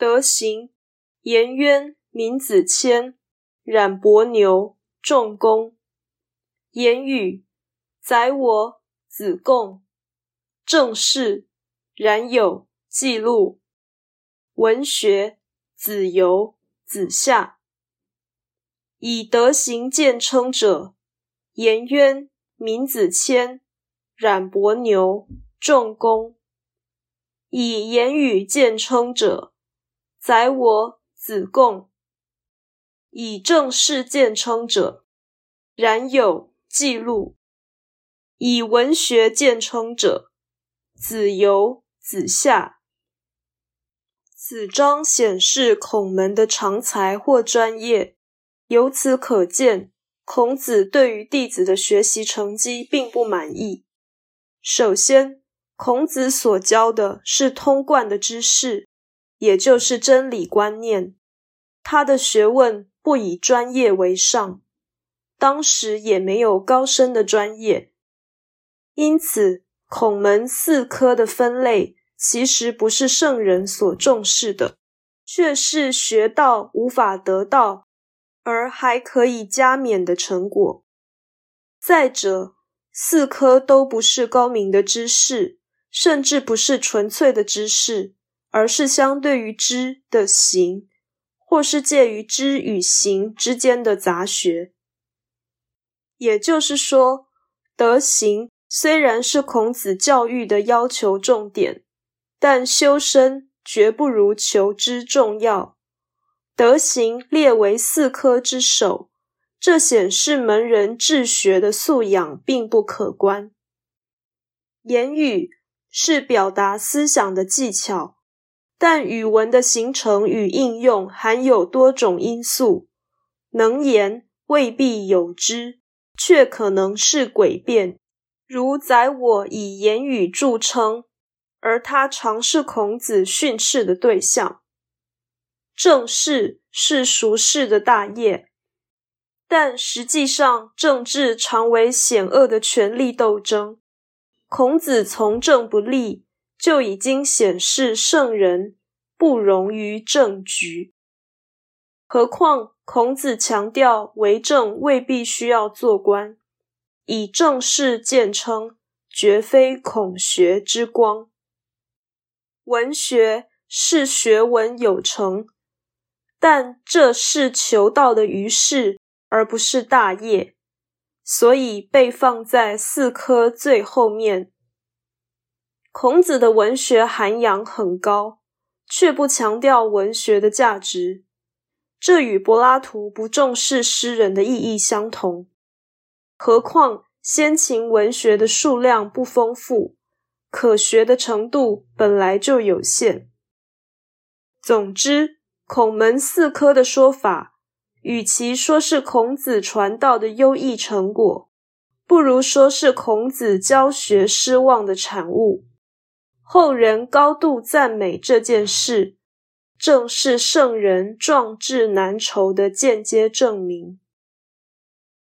德行：颜渊、闵子骞、冉伯牛、仲弓。言语：宰我、子贡。政事：冉有、记录。文学：子游、子夏。以德行见称者：颜渊、闵子骞、冉伯牛、仲弓；以言语见称者：宰我、子贡；以政事见称者：冉有、记录；以文学见称者：子游、子夏。此章显示孔门的长才或专业。由此可见，孔子对于弟子的学习成绩并不满意。首先，孔子所教的是通贯的知识，也就是真理观念。他的学问不以专业为上，当时也没有高深的专业，因此孔门四科的分类其实不是圣人所重视的，却是学道无法得到。而还可以加冕的成果。再者，四科都不是高明的知识，甚至不是纯粹的知识，而是相对于知的行，或是介于知与行之间的杂学。也就是说，德行虽然是孔子教育的要求重点，但修身绝不如求知重要。德行列为四科之首，这显示门人治学的素养并不可观。言语是表达思想的技巧，但语文的形成与应用含有多种因素。能言未必有之，却可能是诡辩。如宰我以言语著称，而他常是孔子训斥的对象。政事是俗世的大业，但实际上政治常为险恶的权力斗争。孔子从政不利，就已经显示圣人不容于政局。何况孔子强调为政未必需要做官，以政事见称，绝非孔学之光。文学是学问有成。但这是求道的于事，而不是大业，所以被放在四科最后面。孔子的文学涵养很高，却不强调文学的价值，这与柏拉图不重视诗人的意义相同。何况先秦文学的数量不丰富，可学的程度本来就有限。总之。孔门四科的说法，与其说是孔子传道的优异成果，不如说是孔子教学失望的产物。后人高度赞美这件事，正是圣人壮志难酬的间接证明。